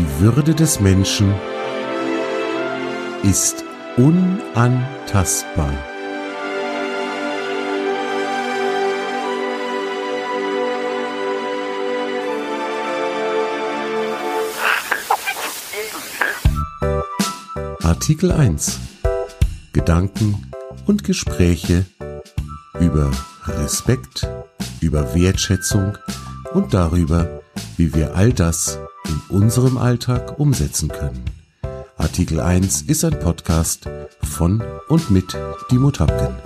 Die Würde des Menschen ist unantastbar. Artikel 1 Gedanken und Gespräche über Respekt, über Wertschätzung und darüber, wie wir all das in unserem Alltag umsetzen können. Artikel 1 ist ein Podcast von und mit Dimo Tapken.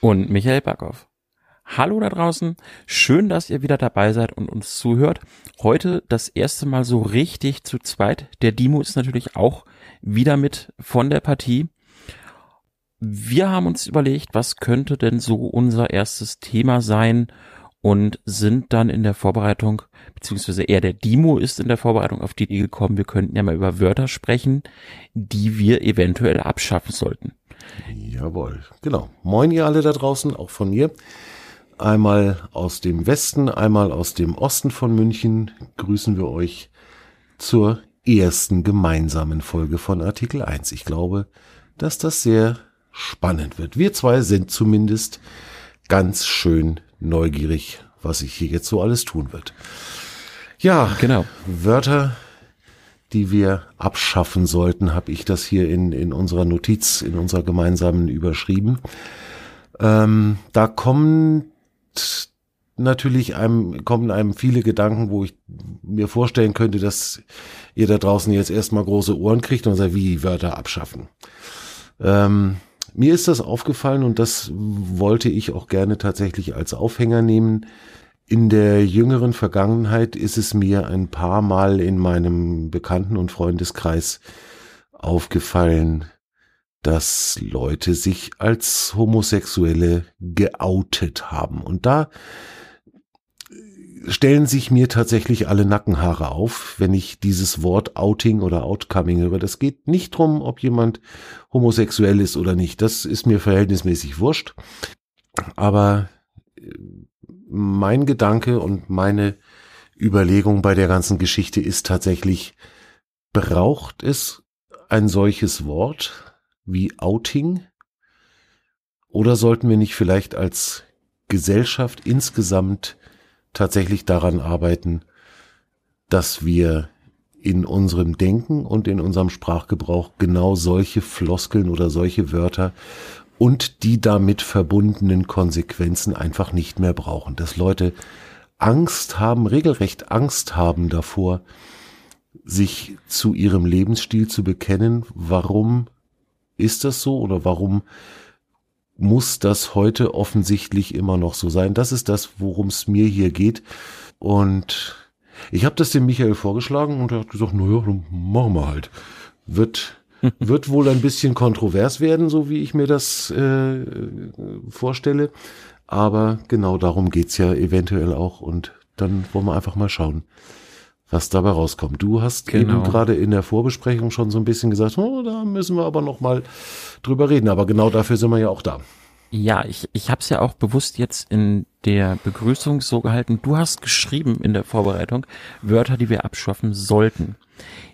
Und Michael Backhoff. Hallo da draußen, schön, dass ihr wieder dabei seid und uns zuhört. Heute das erste Mal so richtig zu zweit. Der Dimo ist natürlich auch wieder mit von der Partie. Wir haben uns überlegt, was könnte denn so unser erstes Thema sein und sind dann in der Vorbereitung, beziehungsweise eher der Dimo ist in der Vorbereitung auf die Idee gekommen, wir könnten ja mal über Wörter sprechen, die wir eventuell abschaffen sollten. Jawohl, genau. Moin ihr alle da draußen, auch von mir. Einmal aus dem Westen, einmal aus dem Osten von München grüßen wir euch zur ersten gemeinsamen Folge von Artikel 1. Ich glaube, dass das sehr spannend wird. Wir zwei sind zumindest ganz schön neugierig, was sich hier jetzt so alles tun wird. Ja, genau. Wörter, die wir abschaffen sollten, habe ich das hier in, in unserer Notiz, in unserer gemeinsamen überschrieben. Ähm, da kommen natürlich einem, kommen einem viele Gedanken, wo ich mir vorstellen könnte, dass ihr da draußen jetzt erstmal große Ohren kriegt und sagt, wie Wörter abschaffen. Ähm, mir ist das aufgefallen und das wollte ich auch gerne tatsächlich als Aufhänger nehmen. In der jüngeren Vergangenheit ist es mir ein paar Mal in meinem Bekannten- und Freundeskreis aufgefallen, dass Leute sich als Homosexuelle geoutet haben. Und da stellen sich mir tatsächlich alle Nackenhaare auf, wenn ich dieses Wort Outing oder Outcoming höre. Das geht nicht drum, ob jemand homosexuell ist oder nicht. Das ist mir verhältnismäßig wurscht. Aber äh, mein Gedanke und meine Überlegung bei der ganzen Geschichte ist tatsächlich, braucht es ein solches Wort? wie Outing? Oder sollten wir nicht vielleicht als Gesellschaft insgesamt tatsächlich daran arbeiten, dass wir in unserem Denken und in unserem Sprachgebrauch genau solche Floskeln oder solche Wörter und die damit verbundenen Konsequenzen einfach nicht mehr brauchen. Dass Leute Angst haben, regelrecht Angst haben davor, sich zu ihrem Lebensstil zu bekennen. Warum ist das so oder warum muss das heute offensichtlich immer noch so sein? Das ist das, worum es mir hier geht. Und ich habe das dem Michael vorgeschlagen und er hat gesagt, naja, dann machen wir halt. Wird, wird wohl ein bisschen kontrovers werden, so wie ich mir das äh, vorstelle. Aber genau darum geht's ja eventuell auch. Und dann wollen wir einfach mal schauen, was dabei rauskommt. Du hast genau. eben gerade in der Vorbesprechung schon so ein bisschen gesagt, oh, da müssen wir aber noch mal drüber reden. Aber genau dafür sind wir ja auch da. Ja, ich, ich habe es ja auch bewusst jetzt in der Begrüßung so gehalten. Du hast geschrieben in der Vorbereitung Wörter, die wir abschaffen sollten.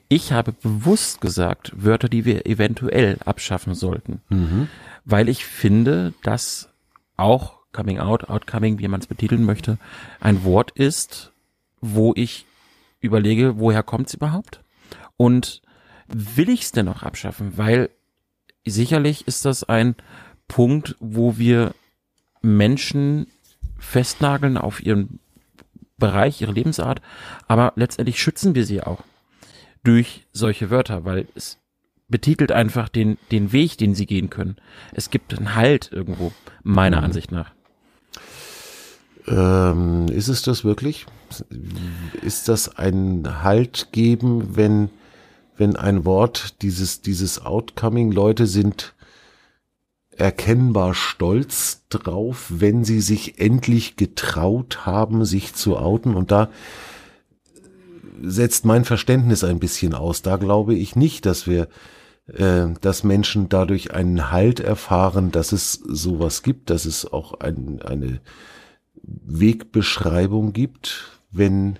Ich habe bewusst gesagt Wörter, die wir eventuell abschaffen sollten, mhm. weil ich finde, dass auch Coming Out, Outcoming, wie man es betiteln möchte, ein Wort ist, wo ich überlege, woher kommt's überhaupt? Und will ich's denn noch abschaffen? Weil sicherlich ist das ein Punkt, wo wir Menschen festnageln auf ihren Bereich, ihre Lebensart, aber letztendlich schützen wir sie auch durch solche Wörter, weil es betitelt einfach den, den Weg, den sie gehen können. Es gibt einen Halt irgendwo, meiner mhm. Ansicht nach. Ähm, ist es das wirklich? Ist das ein Halt geben, wenn, wenn ein Wort, dieses, dieses Outcoming, Leute sind erkennbar stolz drauf, wenn sie sich endlich getraut haben, sich zu outen und da setzt mein Verständnis ein bisschen aus. Da glaube ich nicht, dass wir, äh, dass Menschen dadurch einen Halt erfahren, dass es sowas gibt, dass es auch ein, eine Wegbeschreibung gibt, wenn,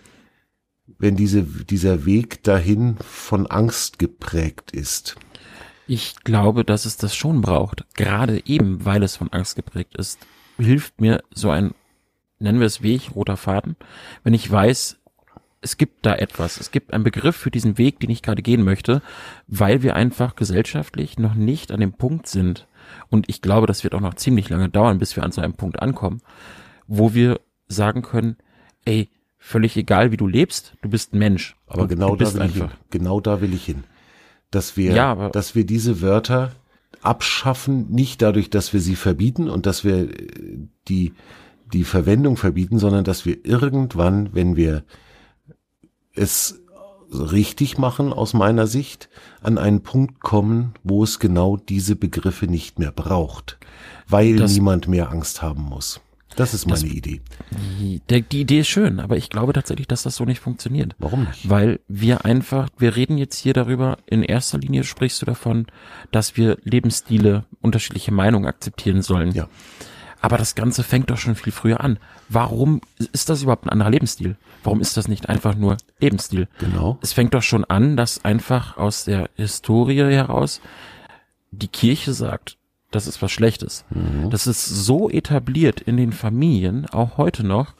wenn diese, dieser Weg dahin von Angst geprägt ist. Ich glaube, dass es das schon braucht. Gerade eben, weil es von Angst geprägt ist, hilft mir so ein, nennen wir es Weg, roter Faden, wenn ich weiß, es gibt da etwas, es gibt einen Begriff für diesen Weg, den ich gerade gehen möchte, weil wir einfach gesellschaftlich noch nicht an dem Punkt sind. Und ich glaube, das wird auch noch ziemlich lange dauern, bis wir an so einem Punkt ankommen, wo wir sagen können, ey, völlig egal, wie du lebst, du bist ein Mensch. Aber genau da will ich hin. Genau da will ich hin. Dass wir, ja, dass wir diese Wörter abschaffen, nicht dadurch, dass wir sie verbieten und dass wir äh, die, die Verwendung verbieten, sondern dass wir irgendwann, wenn wir es richtig machen aus meiner Sicht, an einen Punkt kommen, wo es genau diese Begriffe nicht mehr braucht, weil das, niemand mehr Angst haben muss. Das ist meine das, Idee. Die, die Idee ist schön, aber ich glaube tatsächlich, dass das so nicht funktioniert. Warum nicht? Weil wir einfach, wir reden jetzt hier darüber, in erster Linie sprichst du davon, dass wir Lebensstile, unterschiedliche Meinungen akzeptieren sollen. Ja. Aber das Ganze fängt doch schon viel früher an. Warum ist das überhaupt ein anderer Lebensstil? Warum ist das nicht einfach nur Lebensstil? Genau. Es fängt doch schon an, dass einfach aus der Historie heraus die Kirche sagt, das ist was Schlechtes. Mhm. Das ist so etabliert in den Familien, auch heute noch,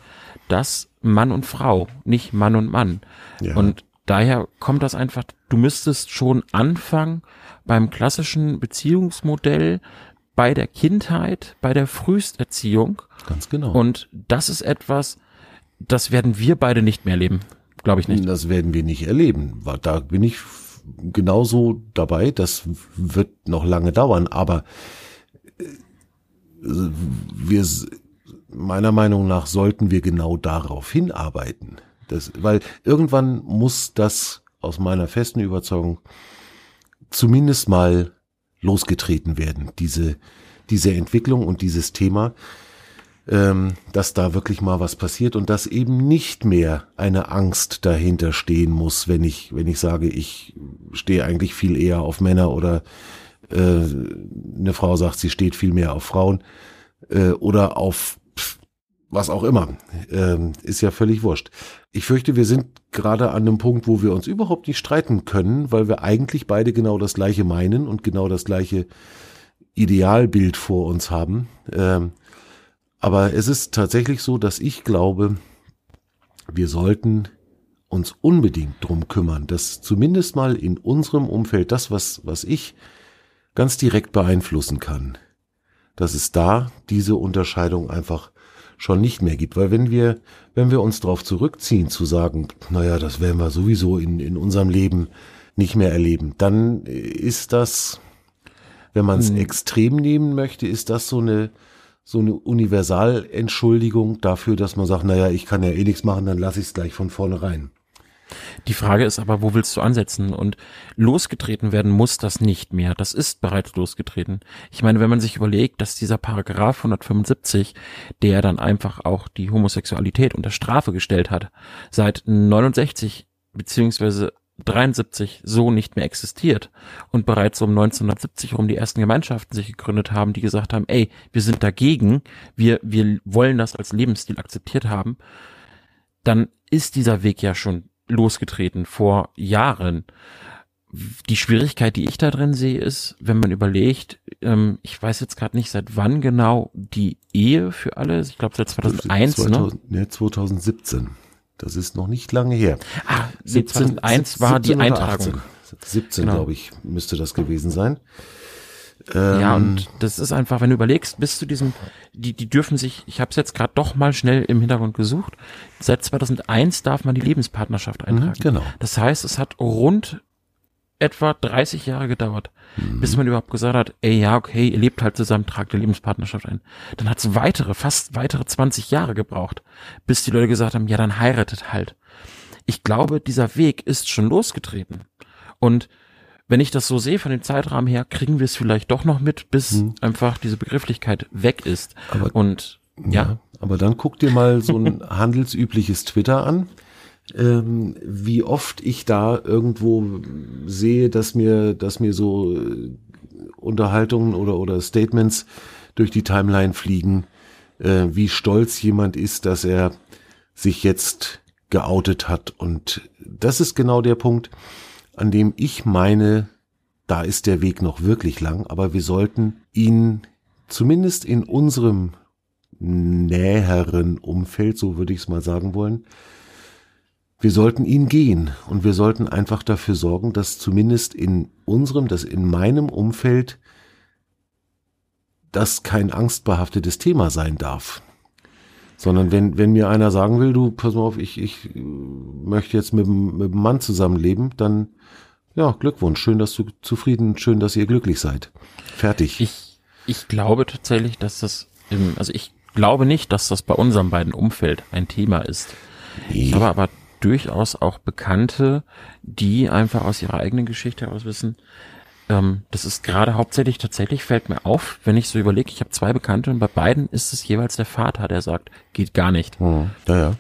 dass Mann und Frau, nicht Mann und Mann. Ja. Und daher kommt das einfach, du müsstest schon anfangen beim klassischen Beziehungsmodell bei der Kindheit, bei der Frühsterziehung. Ganz genau. Und das ist etwas, das werden wir beide nicht mehr erleben. Glaube ich nicht. Das werden wir nicht erleben. Da bin ich genauso dabei. Das wird noch lange dauern. Aber wir, meiner Meinung nach sollten wir genau darauf hinarbeiten. Das, weil irgendwann muss das aus meiner festen Überzeugung zumindest mal losgetreten werden, diese, diese Entwicklung und dieses Thema, ähm, dass da wirklich mal was passiert und dass eben nicht mehr eine Angst dahinter stehen muss, wenn ich, wenn ich sage, ich stehe eigentlich viel eher auf Männer oder äh, eine Frau sagt, sie steht viel mehr auf Frauen äh, oder auf was auch immer. Ähm, ist ja völlig wurscht. Ich fürchte, wir sind gerade an einem Punkt, wo wir uns überhaupt nicht streiten können, weil wir eigentlich beide genau das gleiche meinen und genau das gleiche Idealbild vor uns haben. Ähm, aber es ist tatsächlich so, dass ich glaube, wir sollten uns unbedingt drum kümmern, dass zumindest mal in unserem Umfeld das, was, was ich ganz direkt beeinflussen kann, dass es da diese Unterscheidung einfach schon nicht mehr gibt. Weil wenn wir, wenn wir uns darauf zurückziehen, zu sagen, naja, das werden wir sowieso in, in unserem Leben nicht mehr erleben, dann ist das, wenn man es hm. extrem nehmen möchte, ist das so eine, so eine Universalentschuldigung dafür, dass man sagt, naja, ich kann ja eh nichts machen, dann lasse ich es gleich von vornherein. Die Frage ist aber, wo willst du ansetzen? Und losgetreten werden muss das nicht mehr. Das ist bereits losgetreten. Ich meine, wenn man sich überlegt, dass dieser Paragraph 175, der dann einfach auch die Homosexualität unter Strafe gestellt hat, seit 69 beziehungsweise 73 so nicht mehr existiert und bereits um 1970 rum die ersten Gemeinschaften sich gegründet haben, die gesagt haben, ey, wir sind dagegen, wir, wir wollen das als Lebensstil akzeptiert haben, dann ist dieser Weg ja schon losgetreten vor Jahren. Die Schwierigkeit, die ich da drin sehe, ist, wenn man überlegt, ähm, ich weiß jetzt gerade nicht, seit wann genau die Ehe für alle ist. Ich glaube seit 2001, 2000, ne? Ne, 2017. Das ist noch nicht lange her. Ah, 17, 2001 war die Eintragung. 17, genau. glaube ich, müsste das gewesen sein. Ähm, ja, und das ist einfach, wenn du überlegst, bis zu diesem, die, die dürfen sich, ich habe es jetzt gerade doch mal schnell im Hintergrund gesucht, seit 2001 darf man die Lebenspartnerschaft mhm, eintragen. Genau. Das heißt, es hat rund etwa 30 Jahre gedauert, mhm. bis man überhaupt gesagt hat, ey, ja, okay, ihr lebt halt zusammen, tragt die Lebenspartnerschaft ein. Dann hat es weitere, fast weitere 20 Jahre gebraucht, bis die Leute gesagt haben, ja, dann heiratet halt. Ich glaube, dieser Weg ist schon losgetreten. Und wenn ich das so sehe von dem Zeitrahmen her, kriegen wir es vielleicht doch noch mit, bis hm. einfach diese Begrifflichkeit weg ist. Aber, Und ja. ja. Aber dann guck dir mal so ein handelsübliches Twitter an. Ähm, wie oft ich da irgendwo sehe, dass mir, dass mir so äh, Unterhaltungen oder, oder Statements durch die Timeline fliegen, äh, wie stolz jemand ist, dass er sich jetzt geoutet hat. Und das ist genau der Punkt, an dem ich meine, da ist der Weg noch wirklich lang, aber wir sollten ihn zumindest in unserem näheren Umfeld, so würde ich es mal sagen wollen, wir sollten ihn gehen und wir sollten einfach dafür sorgen, dass zumindest in unserem, dass in meinem Umfeld das kein angstbehaftetes Thema sein darf. Sondern wenn, wenn mir einer sagen will, du, pass mal auf, ich, ich möchte jetzt mit, mit einem Mann zusammenleben, dann ja, Glückwunsch, schön, dass du zufrieden, schön, dass ihr glücklich seid. Fertig. Ich, ich glaube tatsächlich, dass das, im, also ich glaube nicht, dass das bei unserem beiden Umfeld ein Thema ist. Nee. Ich habe aber durchaus auch Bekannte, die einfach aus ihrer eigenen Geschichte heraus wissen, ähm, das ist gerade hauptsächlich tatsächlich fällt mir auf, wenn ich so überlege, ich habe zwei Bekannte und bei beiden ist es jeweils der Vater, der sagt, geht gar nicht. Hm. Ja, ja.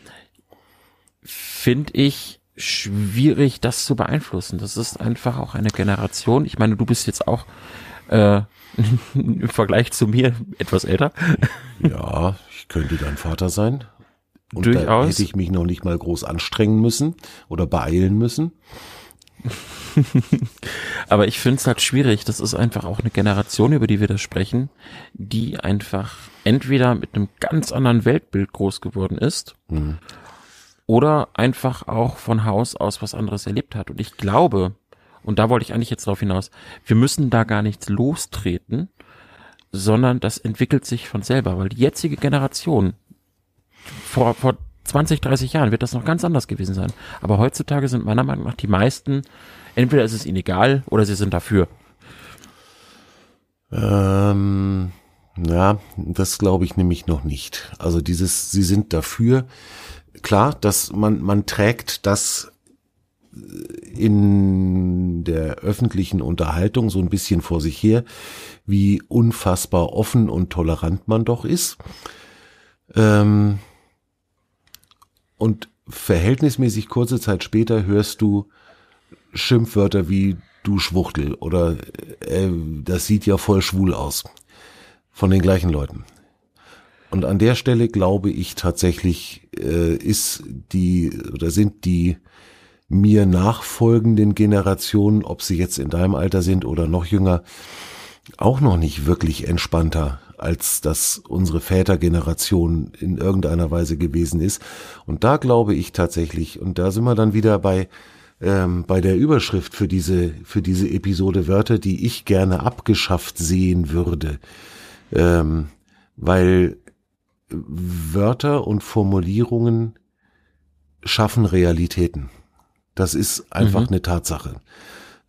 Finde ich schwierig, das zu beeinflussen. Das ist einfach auch eine Generation. Ich meine, du bist jetzt auch äh, im Vergleich zu mir etwas älter. Ja, ich könnte dein Vater sein. Und Durchaus. da hätte ich mich noch nicht mal groß anstrengen müssen oder beeilen müssen. Aber ich finde es halt schwierig. Das ist einfach auch eine Generation, über die wir da sprechen, die einfach entweder mit einem ganz anderen Weltbild groß geworden ist mhm. oder einfach auch von Haus aus was anderes erlebt hat. Und ich glaube, und da wollte ich eigentlich jetzt drauf hinaus, wir müssen da gar nichts lostreten, sondern das entwickelt sich von selber, weil die jetzige Generation, vor, vor 20, 30 Jahren wird das noch ganz anders gewesen sein. Aber heutzutage sind meiner Meinung nach die meisten, entweder ist es ihnen egal oder sie sind dafür. Ähm, ja, das glaube ich nämlich noch nicht. Also dieses, sie sind dafür. Klar, dass man, man trägt das in der öffentlichen Unterhaltung so ein bisschen vor sich her, wie unfassbar offen und tolerant man doch ist. Ähm, und verhältnismäßig kurze Zeit später hörst du Schimpfwörter wie du Schwuchtel oder äh, das sieht ja voll schwul aus von den gleichen Leuten. Und an der Stelle glaube ich tatsächlich äh, ist die oder sind die mir nachfolgenden Generationen, ob sie jetzt in deinem Alter sind oder noch jünger, auch noch nicht wirklich entspannter als das unsere Vätergeneration in irgendeiner Weise gewesen ist. Und da glaube ich tatsächlich, und da sind wir dann wieder bei, ähm, bei der Überschrift für diese, für diese Episode Wörter, die ich gerne abgeschafft sehen würde. Ähm, weil Wörter und Formulierungen schaffen Realitäten. Das ist einfach mhm. eine Tatsache.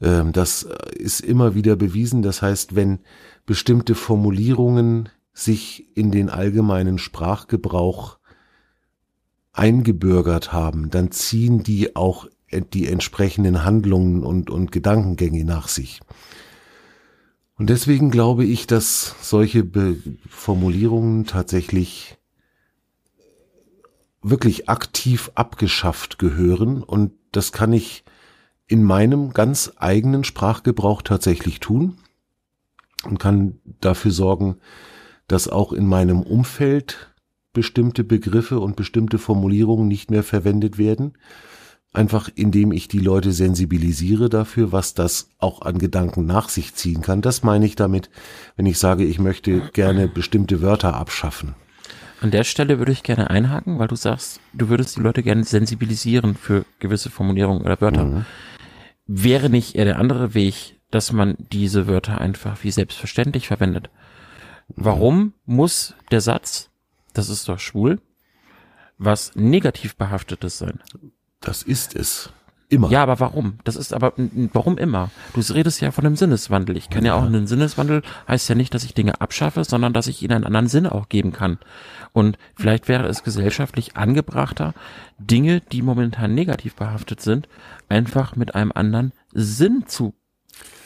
Ähm, das ist immer wieder bewiesen. Das heißt, wenn bestimmte Formulierungen sich in den allgemeinen Sprachgebrauch eingebürgert haben, dann ziehen die auch die entsprechenden Handlungen und, und Gedankengänge nach sich. Und deswegen glaube ich, dass solche Be Formulierungen tatsächlich wirklich aktiv abgeschafft gehören und das kann ich in meinem ganz eigenen Sprachgebrauch tatsächlich tun und kann dafür sorgen, dass auch in meinem Umfeld bestimmte Begriffe und bestimmte Formulierungen nicht mehr verwendet werden. Einfach indem ich die Leute sensibilisiere dafür, was das auch an Gedanken nach sich ziehen kann. Das meine ich damit, wenn ich sage, ich möchte gerne bestimmte Wörter abschaffen. An der Stelle würde ich gerne einhaken, weil du sagst, du würdest die Leute gerne sensibilisieren für gewisse Formulierungen oder Wörter. Mhm. Wäre nicht eher der andere Weg, dass man diese Wörter einfach wie selbstverständlich verwendet? Warum muss der Satz, das ist doch schwul, was negativ behaftetes sein? Das ist es. Immer. Ja, aber warum? Das ist aber, warum immer? Du redest ja von einem Sinneswandel. Ich kann ja, ja auch einen Sinneswandel, heißt ja nicht, dass ich Dinge abschaffe, sondern dass ich ihnen einen anderen Sinn auch geben kann. Und vielleicht wäre es gesellschaftlich angebrachter, Dinge, die momentan negativ behaftet sind, einfach mit einem anderen Sinn zu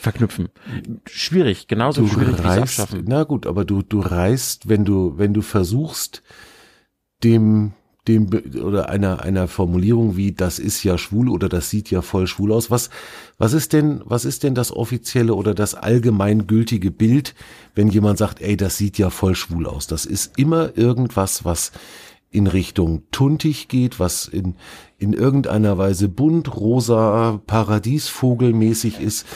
verknüpfen. Schwierig, genauso du schwierig reißt, wie abschaffen. Na gut, aber du, du reißt, wenn du, wenn du versuchst, dem dem oder einer einer Formulierung wie das ist ja schwul oder das sieht ja voll schwul aus. Was was ist denn was ist denn das offizielle oder das allgemeingültige Bild, wenn jemand sagt, ey, das sieht ja voll schwul aus? Das ist immer irgendwas, was in Richtung tuntig geht, was in in irgendeiner Weise bunt, rosa, paradiesvogelmäßig ist.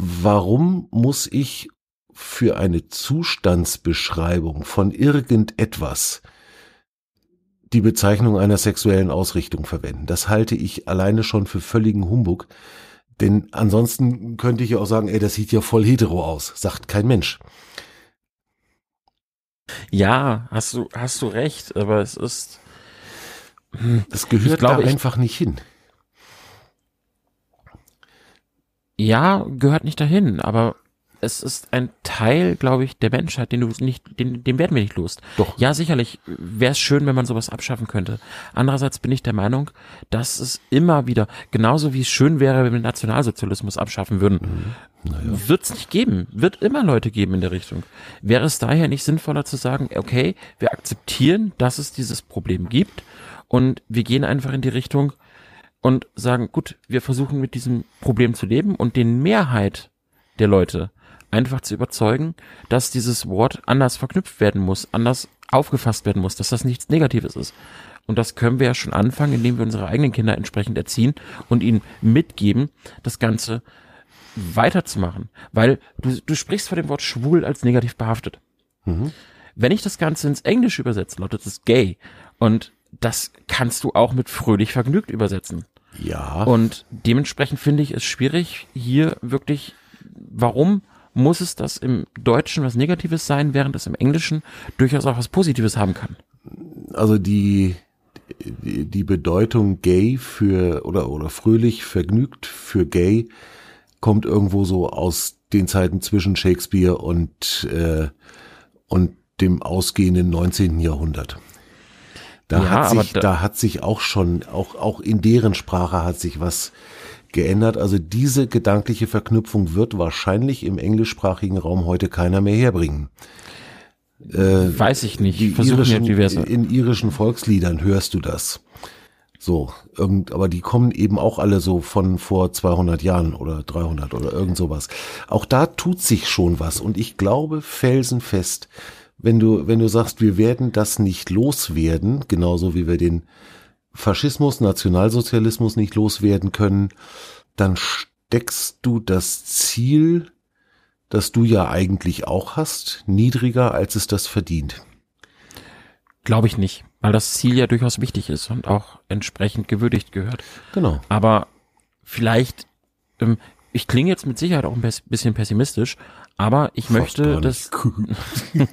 Warum muss ich für eine Zustandsbeschreibung von irgendetwas die Bezeichnung einer sexuellen Ausrichtung verwenden. Das halte ich alleine schon für völligen Humbug. Denn ansonsten könnte ich ja auch sagen, ey, das sieht ja voll hetero aus. Sagt kein Mensch. Ja, hast du, hast du recht, aber es ist. Das gehört glaube, da einfach nicht hin. Ja, gehört nicht dahin, aber es ist ein Teil, glaube ich, der Menschheit, den du nicht, den, den werden wir nicht los. Doch. Ja, sicherlich wäre es schön, wenn man sowas abschaffen könnte. Andererseits bin ich der Meinung, dass es immer wieder, genauso wie es schön wäre, wenn wir Nationalsozialismus abschaffen würden, mhm. naja. wird es nicht geben. Wird immer Leute geben in der Richtung. Wäre es daher nicht sinnvoller zu sagen, okay, wir akzeptieren, dass es dieses Problem gibt und wir gehen einfach in die Richtung und sagen, gut, wir versuchen mit diesem Problem zu leben und den Mehrheit der Leute einfach zu überzeugen, dass dieses Wort anders verknüpft werden muss, anders aufgefasst werden muss, dass das nichts Negatives ist. Und das können wir ja schon anfangen, indem wir unsere eigenen Kinder entsprechend erziehen und ihnen mitgeben, das Ganze weiterzumachen. Weil du, du sprichst vor dem Wort schwul als negativ behaftet. Mhm. Wenn ich das Ganze ins Englische übersetze, lautet es gay. Und das kannst du auch mit fröhlich vergnügt übersetzen. Ja. Und dementsprechend finde ich es schwierig, hier wirklich, warum muss es das im Deutschen was Negatives sein, während es im Englischen durchaus auch was Positives haben kann? Also die, die, die Bedeutung gay für oder oder fröhlich vergnügt für gay kommt irgendwo so aus den Zeiten zwischen Shakespeare und äh, und dem ausgehenden 19. Jahrhundert. Da ja, hat sich, da, da hat sich auch schon, auch, auch in deren Sprache hat sich was geändert. Also diese gedankliche Verknüpfung wird wahrscheinlich im englischsprachigen Raum heute keiner mehr herbringen. Äh, Weiß ich nicht. Die irischen, in irischen Volksliedern hörst du das. So, irgend, aber die kommen eben auch alle so von vor 200 Jahren oder 300 oder irgend sowas. Auch da tut sich schon was und ich glaube felsenfest, wenn du, wenn du sagst, wir werden das nicht loswerden, genauso wie wir den Faschismus, Nationalsozialismus nicht loswerden können, dann steckst du das Ziel, das du ja eigentlich auch hast, niedriger, als es das verdient. Glaube ich nicht, weil das Ziel ja durchaus wichtig ist und auch entsprechend gewürdigt gehört. Genau. Aber vielleicht, ähm, ich klinge jetzt mit Sicherheit auch ein bisschen pessimistisch, aber ich Fast möchte das.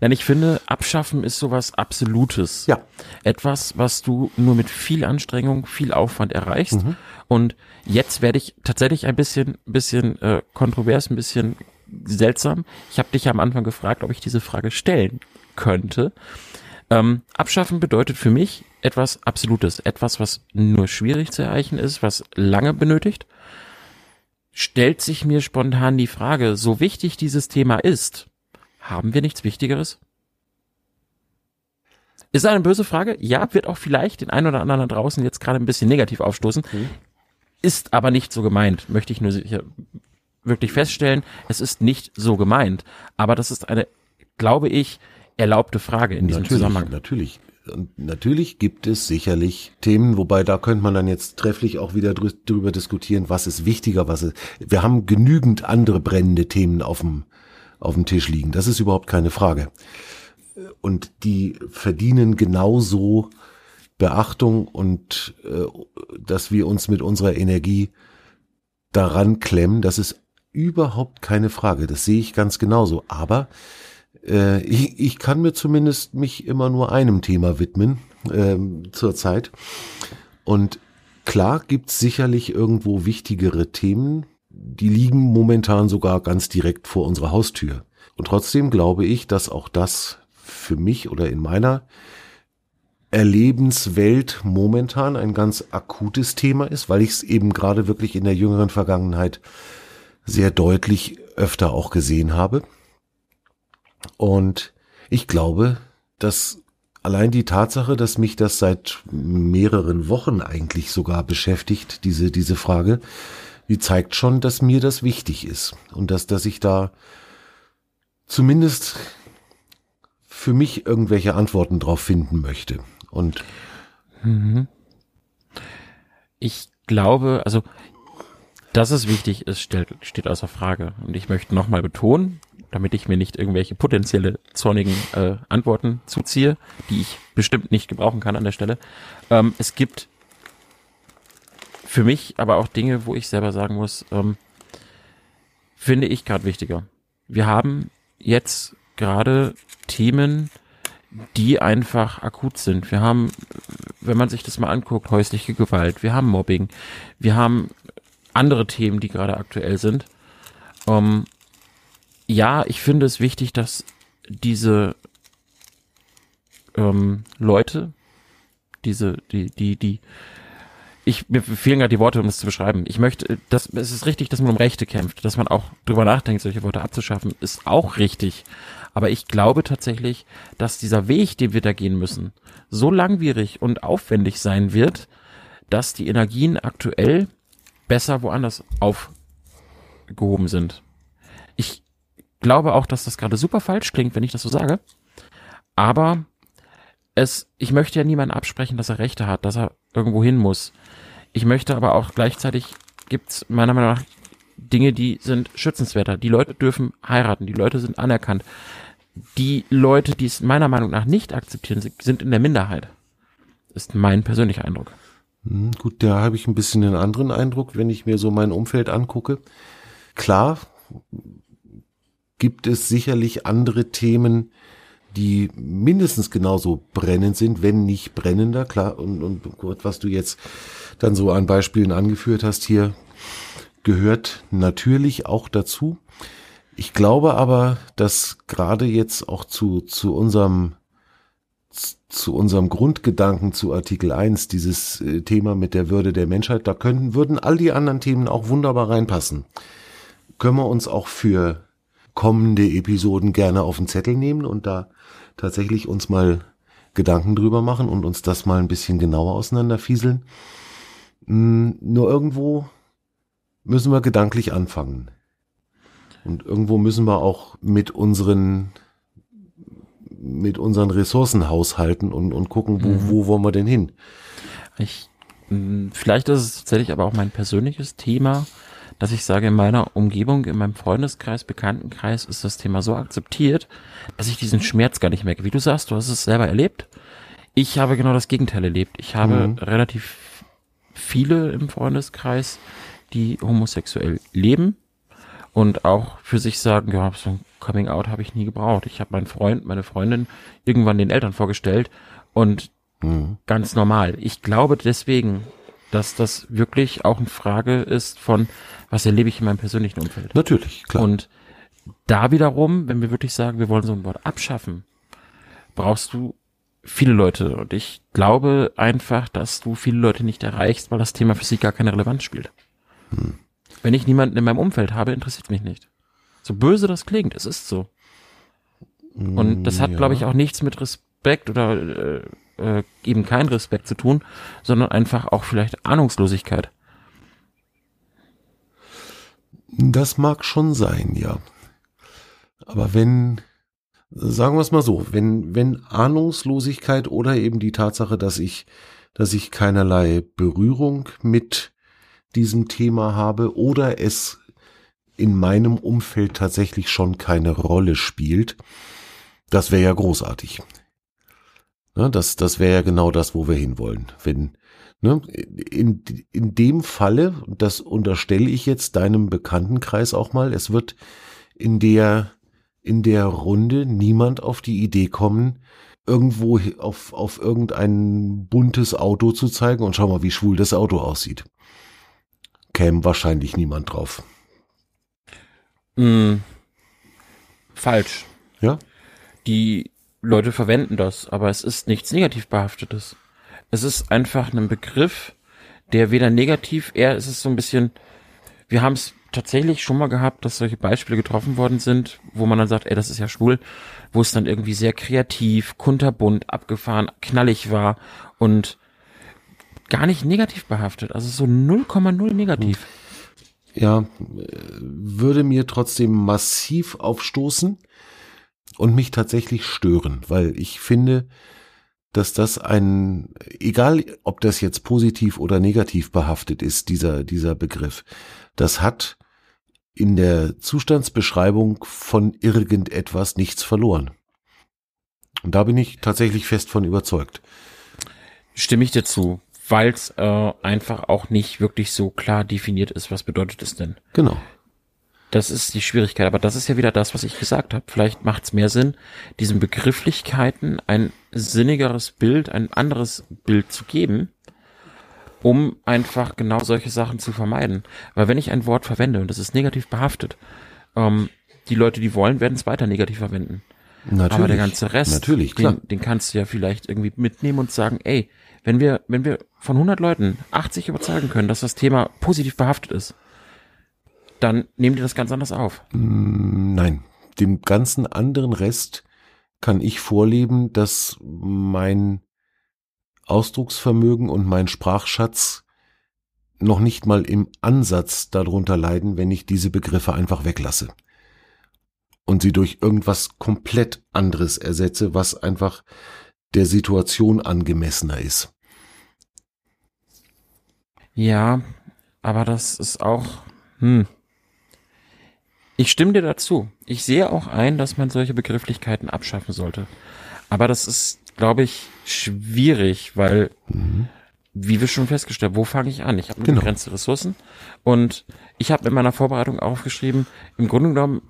Nein, ich finde, abschaffen ist sowas Absolutes. Ja. Etwas, was du nur mit viel Anstrengung, viel Aufwand erreichst. Mhm. Und jetzt werde ich tatsächlich ein bisschen, bisschen äh, kontrovers, ein bisschen seltsam. Ich habe dich ja am Anfang gefragt, ob ich diese Frage stellen könnte. Ähm, abschaffen bedeutet für mich etwas Absolutes, etwas, was nur schwierig zu erreichen ist, was lange benötigt stellt sich mir spontan die Frage, so wichtig dieses Thema ist, haben wir nichts Wichtigeres? Ist eine böse Frage? Ja, wird auch vielleicht den einen oder anderen da draußen jetzt gerade ein bisschen negativ aufstoßen. Mhm. Ist aber nicht so gemeint, möchte ich nur sicher wirklich feststellen. Es ist nicht so gemeint. Aber das ist eine, glaube ich, erlaubte Frage in diesem natürlich, Zusammenhang. Natürlich. Und natürlich gibt es sicherlich Themen, wobei da könnte man dann jetzt trefflich auch wieder drüber diskutieren, was ist wichtiger, was ist. Wir haben genügend andere brennende Themen auf dem, auf dem Tisch liegen. Das ist überhaupt keine Frage. Und die verdienen genauso Beachtung und äh, dass wir uns mit unserer Energie daran klemmen, das ist überhaupt keine Frage. Das sehe ich ganz genauso. Aber äh, ich, ich kann mir zumindest mich immer nur einem Thema widmen ähm, zurzeit. Und klar gibt's sicherlich irgendwo wichtigere Themen, die liegen momentan sogar ganz direkt vor unserer Haustür. Und trotzdem glaube ich, dass auch das für mich oder in meiner Erlebenswelt momentan ein ganz akutes Thema ist, weil ich es eben gerade wirklich in der jüngeren Vergangenheit sehr deutlich öfter auch gesehen habe. Und ich glaube, dass allein die Tatsache, dass mich das seit mehreren Wochen eigentlich sogar beschäftigt, diese, diese Frage, die zeigt schon, dass mir das wichtig ist und dass, dass ich da zumindest für mich irgendwelche Antworten drauf finden möchte. Und mhm. ich glaube, also dass es wichtig ist, steht, steht außer Frage. Und ich möchte nochmal betonen, damit ich mir nicht irgendwelche potenzielle zornigen äh, Antworten zuziehe, die ich bestimmt nicht gebrauchen kann an der Stelle. Ähm, es gibt für mich aber auch Dinge, wo ich selber sagen muss, ähm, finde ich gerade wichtiger. Wir haben jetzt gerade Themen, die einfach akut sind. Wir haben, wenn man sich das mal anguckt, häusliche Gewalt, wir haben Mobbing, wir haben andere Themen, die gerade aktuell sind. Ähm, ja, ich finde es wichtig, dass diese ähm, Leute, diese, die, die, die, ich, mir fehlen gerade die Worte, um es zu beschreiben. Ich möchte, das, es ist richtig, dass man um Rechte kämpft, dass man auch drüber nachdenkt, solche Worte abzuschaffen, ist auch richtig. Aber ich glaube tatsächlich, dass dieser Weg, den wir da gehen müssen, so langwierig und aufwendig sein wird, dass die Energien aktuell besser woanders aufgehoben sind. Glaube auch, dass das gerade super falsch klingt, wenn ich das so sage. Aber es, ich möchte ja niemanden absprechen, dass er Rechte hat, dass er irgendwo hin muss. Ich möchte aber auch gleichzeitig gibt's meiner Meinung nach Dinge, die sind schützenswerter. Die Leute dürfen heiraten, die Leute sind anerkannt. Die Leute, die es meiner Meinung nach nicht akzeptieren, sind in der Minderheit. Ist mein persönlicher Eindruck. Hm, gut, da habe ich ein bisschen einen anderen Eindruck, wenn ich mir so mein Umfeld angucke. Klar gibt es sicherlich andere Themen, die mindestens genauso brennend sind, wenn nicht brennender. Klar, und, und was du jetzt dann so an Beispielen angeführt hast hier, gehört natürlich auch dazu. Ich glaube aber, dass gerade jetzt auch zu, zu unserem zu unserem Grundgedanken zu Artikel 1, dieses äh, Thema mit der Würde der Menschheit, da könnten, würden all die anderen Themen auch wunderbar reinpassen. Können wir uns auch für kommende Episoden gerne auf den Zettel nehmen und da tatsächlich uns mal Gedanken drüber machen und uns das mal ein bisschen genauer auseinanderfieseln. Hm, nur irgendwo müssen wir gedanklich anfangen. Und irgendwo müssen wir auch mit unseren mit unseren Ressourcen haushalten und, und gucken, wo, mhm. wo wollen wir denn hin? Ich, hm, vielleicht ist es tatsächlich aber auch mein persönliches Thema, dass ich sage, in meiner Umgebung, in meinem Freundeskreis, Bekanntenkreis ist das Thema so akzeptiert, dass ich diesen Schmerz gar nicht merke. Wie du sagst, du hast es selber erlebt. Ich habe genau das Gegenteil erlebt. Ich habe mhm. relativ viele im Freundeskreis, die homosexuell leben und auch für sich sagen, ja, so ein Coming Out habe ich nie gebraucht. Ich habe meinen Freund, meine Freundin irgendwann den Eltern vorgestellt und mhm. ganz normal. Ich glaube deswegen, dass das wirklich auch eine Frage ist von, was erlebe ich in meinem persönlichen Umfeld. Natürlich, klar. Und da wiederum, wenn wir wirklich sagen, wir wollen so ein Wort abschaffen, brauchst du viele Leute. Und ich glaube einfach, dass du viele Leute nicht erreichst, weil das Thema für sie gar keine Relevanz spielt. Hm. Wenn ich niemanden in meinem Umfeld habe, interessiert mich nicht. So böse das klingt, es ist so. Und das hat, ja. glaube ich, auch nichts mit Respekt oder äh, äh, eben kein Respekt zu tun, sondern einfach auch vielleicht Ahnungslosigkeit. Das mag schon sein, ja. Aber wenn, sagen wir es mal so, wenn, wenn Ahnungslosigkeit oder eben die Tatsache, dass ich, dass ich keinerlei Berührung mit diesem Thema habe oder es in meinem Umfeld tatsächlich schon keine Rolle spielt, das wäre ja großartig. Ne, das das wäre ja genau das, wo wir hinwollen. Wenn, ne, in, in dem Falle, das unterstelle ich jetzt deinem Bekanntenkreis auch mal, es wird in der, in der Runde niemand auf die Idee kommen, irgendwo auf, auf irgendein buntes Auto zu zeigen und schau mal, wie schwul das Auto aussieht. Käme wahrscheinlich niemand drauf. Mm, falsch. Ja? Die Leute verwenden das, aber es ist nichts negativ behaftetes. Es ist einfach ein Begriff, der weder negativ, eher ist es so ein bisschen, wir haben es tatsächlich schon mal gehabt, dass solche Beispiele getroffen worden sind, wo man dann sagt, ey, das ist ja schwul, wo es dann irgendwie sehr kreativ, kunterbunt, abgefahren, knallig war und gar nicht negativ behaftet. Also so 0,0 negativ. Ja, würde mir trotzdem massiv aufstoßen und mich tatsächlich stören, weil ich finde, dass das ein, egal ob das jetzt positiv oder negativ behaftet ist, dieser, dieser Begriff, das hat in der Zustandsbeschreibung von irgendetwas nichts verloren. Und da bin ich tatsächlich fest von überzeugt. Stimme ich dir zu, weil es äh, einfach auch nicht wirklich so klar definiert ist, was bedeutet es denn. Genau. Das ist die Schwierigkeit, aber das ist ja wieder das, was ich gesagt habe. Vielleicht macht es mehr Sinn, diesen Begrifflichkeiten ein sinnigeres Bild, ein anderes Bild zu geben, um einfach genau solche Sachen zu vermeiden. Weil wenn ich ein Wort verwende und das ist negativ behaftet, ähm, die Leute, die wollen, werden es weiter negativ verwenden. Natürlich. Aber der ganze Rest, Natürlich, klar. Den, den kannst du ja vielleicht irgendwie mitnehmen und sagen, ey, wenn wir, wenn wir von 100 Leuten 80 überzeugen können, dass das Thema positiv behaftet ist, dann nehmen die das ganz anders auf. Mm, Nein, dem ganzen anderen Rest kann ich vorleben, dass mein Ausdrucksvermögen und mein Sprachschatz noch nicht mal im Ansatz darunter leiden, wenn ich diese Begriffe einfach weglasse und sie durch irgendwas komplett anderes ersetze, was einfach der Situation angemessener ist. Ja, aber das ist auch, hm. Ich stimme dir dazu. Ich sehe auch ein, dass man solche Begrifflichkeiten abschaffen sollte. Aber das ist, glaube ich, schwierig, weil, wie wir schon festgestellt haben, wo fange ich an? Ich habe Genau. begrenzte Ressourcen und ich habe in meiner Vorbereitung aufgeschrieben, im Grunde genommen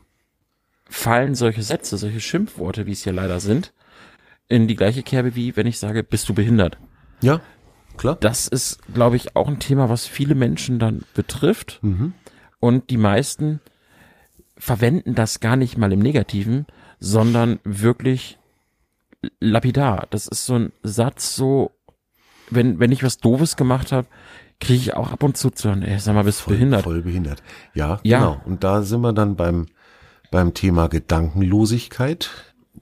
fallen solche Sätze, solche Schimpfworte, wie es hier leider sind, in die gleiche Kerbe wie wenn ich sage, bist du behindert. Ja, klar. Das ist, glaube ich, auch ein Thema, was viele Menschen dann betrifft. Mhm. Und die meisten verwenden das gar nicht mal im Negativen, sondern wirklich lapidar. Das ist so ein Satz, so, wenn, wenn ich was Doofes gemacht habe, kriege ich auch ab und zu zu hören, ey, sag mal, bist du voll, behindert. voll behindert. Ja, Ja. genau. Und da sind wir dann beim, beim Thema Gedankenlosigkeit,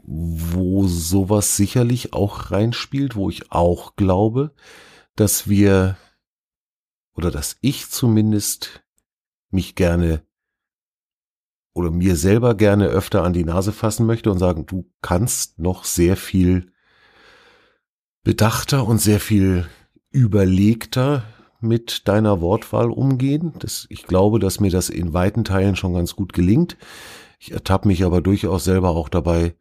wo sowas sicherlich auch reinspielt, wo ich auch glaube, dass wir oder dass ich zumindest mich gerne oder mir selber gerne öfter an die Nase fassen möchte und sagen, du kannst noch sehr viel bedachter und sehr viel überlegter mit deiner Wortwahl umgehen. Das, ich glaube, dass mir das in weiten Teilen schon ganz gut gelingt. Ich ertappe mich aber durchaus selber auch dabei,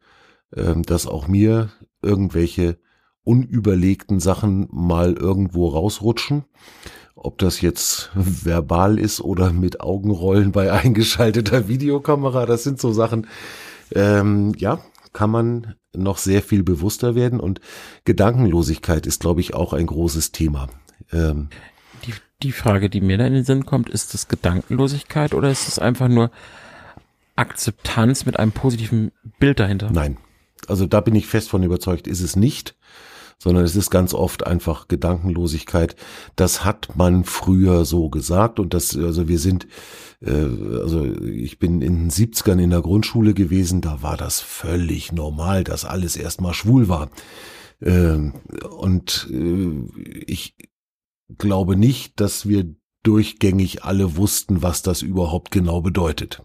ähm, dass auch mir irgendwelche unüberlegten Sachen mal irgendwo rausrutschen. Ob das jetzt verbal ist oder mit Augenrollen bei eingeschalteter Videokamera, das sind so Sachen, ähm, ja, kann man noch sehr viel bewusster werden und Gedankenlosigkeit ist, glaube ich, auch ein großes Thema. Ähm, Die, die Frage, die mir da in den Sinn kommt, ist das Gedankenlosigkeit oder ist es einfach nur Akzeptanz mit einem positiven Bild dahinter? Nein. Also da bin ich fest von überzeugt, ist es nicht, sondern es ist ganz oft einfach Gedankenlosigkeit. Das hat man früher so gesagt und das, also wir sind, äh, also ich bin in den 70ern in der Grundschule gewesen, da war das völlig normal, dass alles erstmal schwul war. Ähm, und äh, ich glaube nicht, dass wir durchgängig alle wussten, was das überhaupt genau bedeutet.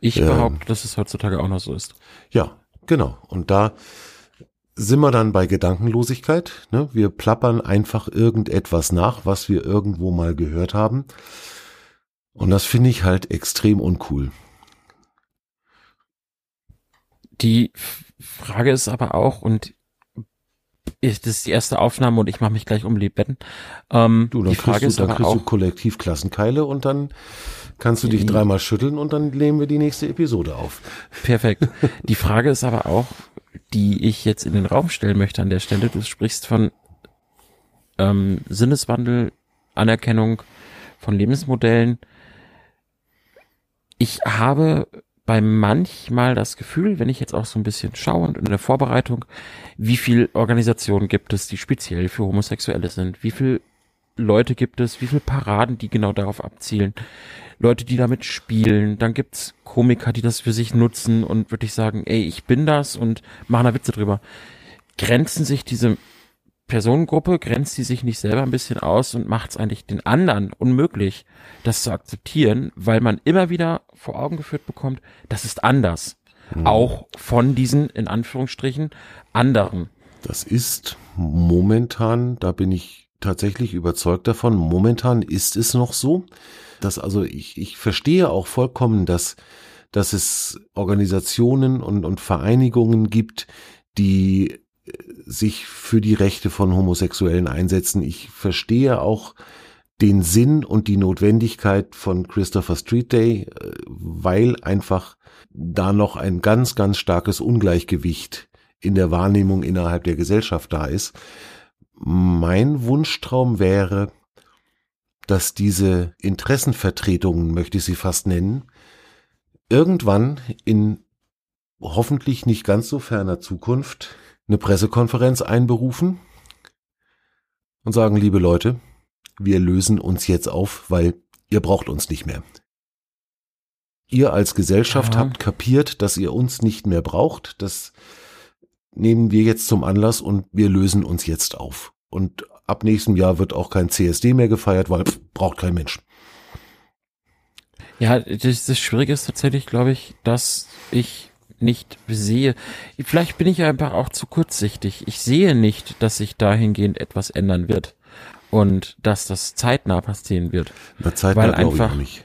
Ich Ähm. behaupte, dass es heutzutage auch noch so ist. Ja, genau. Und da sind wir dann bei Gedankenlosigkeit. Ne? Wir plappern einfach irgendetwas nach, was wir irgendwo mal gehört haben. Und das finde ich halt extrem uncool. Die Frage ist aber auch, und ich, das ist die erste Aufnahme und ich mache mich gleich um die Betten. Ähm, Du, dann die Frage ist du, dann aber kriegst du auch, kollektiv Klassenkeile und dann kannst du dich dreimal schütteln und dann nehmen wir die nächste Episode auf. perfekt. Die Frage ist aber auch, die ich jetzt in den Raum stellen möchte an der Stelle. Du sprichst von ähm, Sinneswandel, Anerkennung von Lebensmodellen. Ich habe bei manchmal das Gefühl, wenn ich jetzt auch so ein bisschen schaue und in der Vorbereitung, wie viel Organisationen gibt es, die speziell für Homosexuelle sind, wie viel Leute gibt es, wie viele Paraden, die genau darauf abzielen. Leute, die damit spielen. Dann gibt's Komiker, die das für sich nutzen und wirklich sagen, ey, ich bin das und machen da Witze drüber. Grenzen sich diese Personengruppe, grenzt die sich nicht selber ein bisschen aus und macht es eigentlich den anderen unmöglich, das zu akzeptieren, weil man immer wieder vor Augen geführt bekommt, das ist anders. Mhm. Auch von diesen, in Anführungsstrichen, anderen. Das ist momentan, da bin ich tatsächlich überzeugt davon, momentan ist es noch so, dass also ich, ich verstehe auch vollkommen, dass, dass es Organisationen und, und Vereinigungen gibt, die äh, sich für die Rechte von Homosexuellen einsetzen. Ich verstehe auch den Sinn und die Notwendigkeit von Christopher Street Day, äh, weil einfach da noch ein ganz, ganz starkes Ungleichgewicht in der Wahrnehmung innerhalb der Gesellschaft da ist. Mein Wunschtraum wäre, dass diese Interessenvertretungen, möchte ich sie fast nennen, irgendwann in hoffentlich nicht ganz so ferner Zukunft eine Pressekonferenz einberufen und sagen, liebe Leute, wir lösen uns jetzt auf, weil ihr braucht uns nicht mehr. Ihr als Gesellschaft Aha. habt kapiert, dass ihr uns nicht mehr braucht. Das nehmen wir jetzt zum Anlass und wir lösen uns jetzt auf. Und ab nächstem Jahr wird auch kein CSD mehr gefeiert, weil pff, braucht kein Mensch. Ja, das, das Schwierige ist tatsächlich, glaube ich, dass ich nicht sehe. Vielleicht bin ich einfach auch zu kurzsichtig. Ich sehe nicht, dass sich dahingehend etwas ändern wird und dass das zeitnah passieren wird. Na, zeitnah weil einfach, nicht.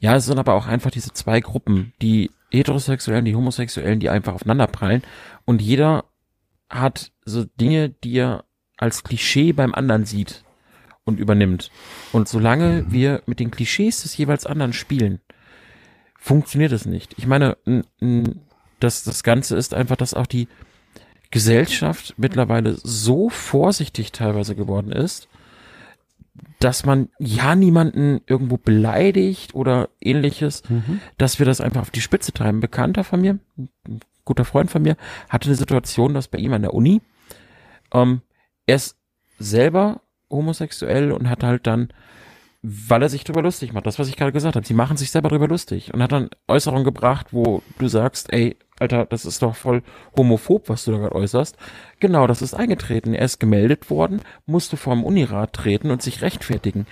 Ja, es sind aber auch einfach diese zwei Gruppen, die Heterosexuellen, die Homosexuellen, die einfach aufeinander prallen und jeder hat so Dinge, die er als Klischee beim anderen sieht und übernimmt. Und solange mhm. wir mit den Klischees des jeweils anderen spielen, funktioniert es nicht. Ich meine, das, das Ganze ist einfach, dass auch die Gesellschaft mittlerweile so vorsichtig teilweise geworden ist, dass man ja niemanden irgendwo beleidigt oder ähnliches, mhm. dass wir das einfach auf die Spitze treiben. Bekannter von mir, ein guter Freund von mir, hatte eine Situation, dass bei ihm an der Uni, ähm, er ist selber homosexuell und hat halt dann, weil er sich drüber lustig macht, das, was ich gerade gesagt habe, sie machen sich selber drüber lustig und hat dann Äußerungen gebracht, wo du sagst, ey, Alter, das ist doch voll homophob, was du da gerade äußerst. Genau, das ist eingetreten. Er ist gemeldet worden, musste vor dem Unirat treten und sich rechtfertigen.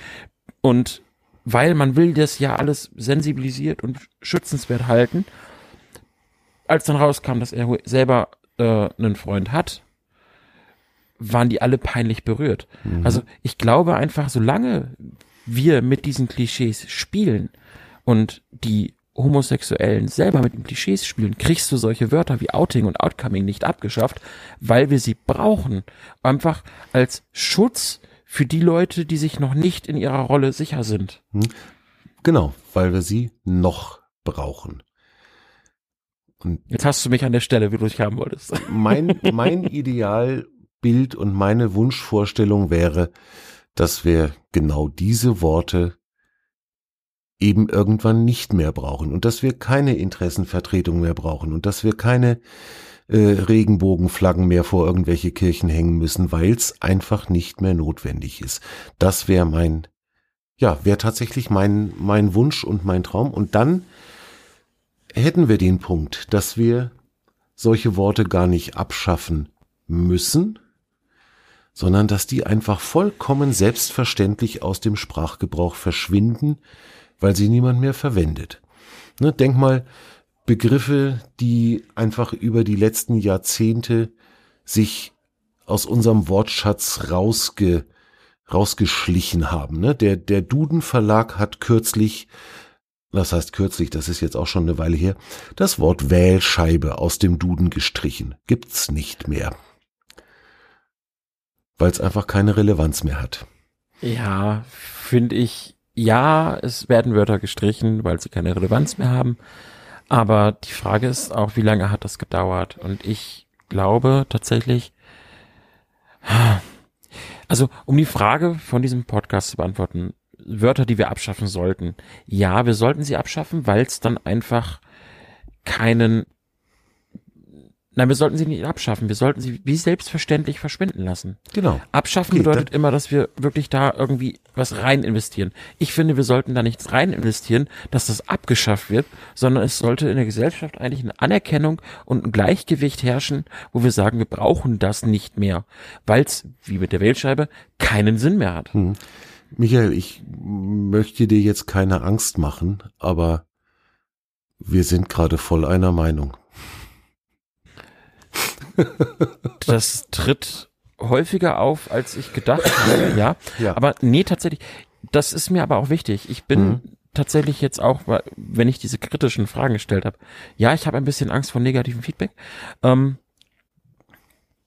Und weil man will das ja alles sensibilisiert und schützenswert halten, als dann rauskam, dass er selber äh, einen Freund hat, waren die alle peinlich berührt. Mhm. Also ich glaube einfach, solange wir mit diesen Klischees spielen und die Homosexuellen selber mit den Klischees spielen, kriegst du solche Wörter wie Outing und Outcoming nicht abgeschafft, weil wir sie brauchen. Einfach als Schutz für die Leute, die sich noch nicht in ihrer Rolle sicher sind. Hm. Genau, weil wir sie noch brauchen. Und Jetzt hast du mich an der Stelle, wie du dich haben wolltest. Mein, mein Idealbild und meine Wunschvorstellung wäre, dass wir genau diese Worte eben irgendwann nicht mehr brauchen und dass wir keine Interessenvertretung mehr brauchen und dass wir keine äh, Regenbogenflaggen mehr vor irgendwelche Kirchen hängen müssen, weil es einfach nicht mehr notwendig ist. Das wäre mein, ja, wäre tatsächlich mein, mein Wunsch und mein Traum. Und dann hätten wir den Punkt, dass wir solche Worte gar nicht abschaffen müssen, sondern dass die einfach vollkommen selbstverständlich aus dem Sprachgebrauch verschwinden, weil sie niemand mehr verwendet. Ne, denk mal, Begriffe, die einfach über die letzten Jahrzehnte sich aus unserem Wortschatz rausge, rausgeschlichen haben. Ne? Der, der Duden Verlag hat kürzlich, das heißt kürzlich, das ist jetzt auch schon eine Weile her, das Wort Wählscheibe aus dem Duden gestrichen. Gibt's nicht mehr. Weil es einfach keine Relevanz mehr hat. Ja, finde ich ja, es werden Wörter gestrichen, weil sie keine Relevanz mehr haben. Aber die Frage ist auch, wie lange hat das gedauert? Und ich glaube tatsächlich, also um die Frage von diesem Podcast zu beantworten, Wörter, die wir abschaffen sollten. Ja, wir sollten sie abschaffen, weil es dann einfach keinen Nein, wir sollten sie nicht abschaffen. Wir sollten sie wie selbstverständlich verschwinden lassen. Genau. Abschaffen Okay, bedeutet immer, dass wir wirklich da irgendwie was rein investieren. Ich finde, wir sollten da nichts rein investieren, dass das abgeschafft wird, sondern es sollte in der Gesellschaft eigentlich eine Anerkennung und ein Gleichgewicht herrschen, wo wir sagen, wir brauchen das nicht mehr, weil es, wie mit der Wählscheibe, keinen Sinn mehr hat. Michael, ich möchte dir jetzt keine Angst machen, aber wir sind gerade voll einer Meinung. Das tritt häufiger auf, als ich gedacht habe, ja. Ja. Aber nee, tatsächlich, das ist mir aber auch wichtig. Ich bin Mhm. tatsächlich jetzt auch, wenn ich diese kritischen Fragen gestellt habe, ja, ich habe ein bisschen Angst vor negativem Feedback. Ähm,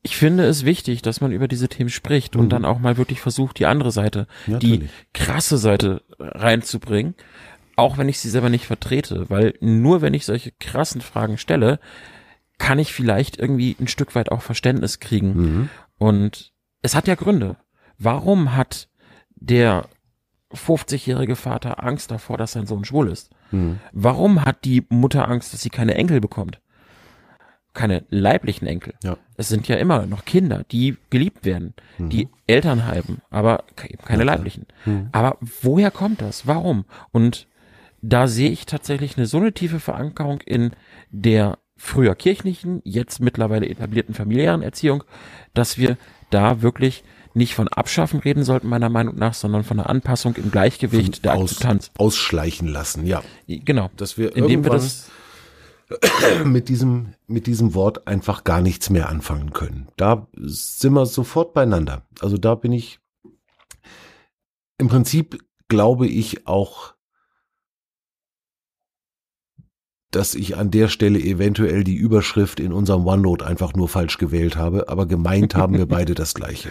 ich finde es wichtig, dass man über diese Themen spricht und Mhm. dann auch mal wirklich versucht, die andere Seite, die Natürlich. krasse Seite reinzubringen, auch wenn ich sie selber nicht vertrete, weil nur wenn ich solche krassen Fragen stelle, kann ich vielleicht irgendwie ein Stück weit auch Verständnis kriegen. Mhm. Und es hat ja Gründe. Warum hat der 50-jährige Vater Angst davor, dass sein Sohn schwul ist? Mhm. Warum hat die Mutter Angst, dass sie keine Enkel bekommt? Keine leiblichen Enkel. Ja. Es sind ja immer noch Kinder, die geliebt werden, die Eltern haben, aber keine Mhm. Leiblichen. Mhm. Aber woher kommt das? Warum? Und da sehe ich tatsächlich eine so eine tiefe Verankerung in der früher kirchlichen, jetzt mittlerweile etablierten familiären Erziehung, dass wir da wirklich nicht von Abschaffen reden sollten, meiner Meinung nach, sondern von einer Anpassung im Gleichgewicht der Aus, Akzeptanz. ausschleichen lassen, ja. Genau. Dass wir Indem wir das, mit diesem, mit diesem Wort einfach gar nichts mehr anfangen können. Da sind wir sofort beieinander. Also da bin ich, im Prinzip glaube ich auch, dass ich an der Stelle eventuell die Überschrift in unserem OneNote einfach nur falsch gewählt habe, aber gemeint haben wir beide das Gleiche.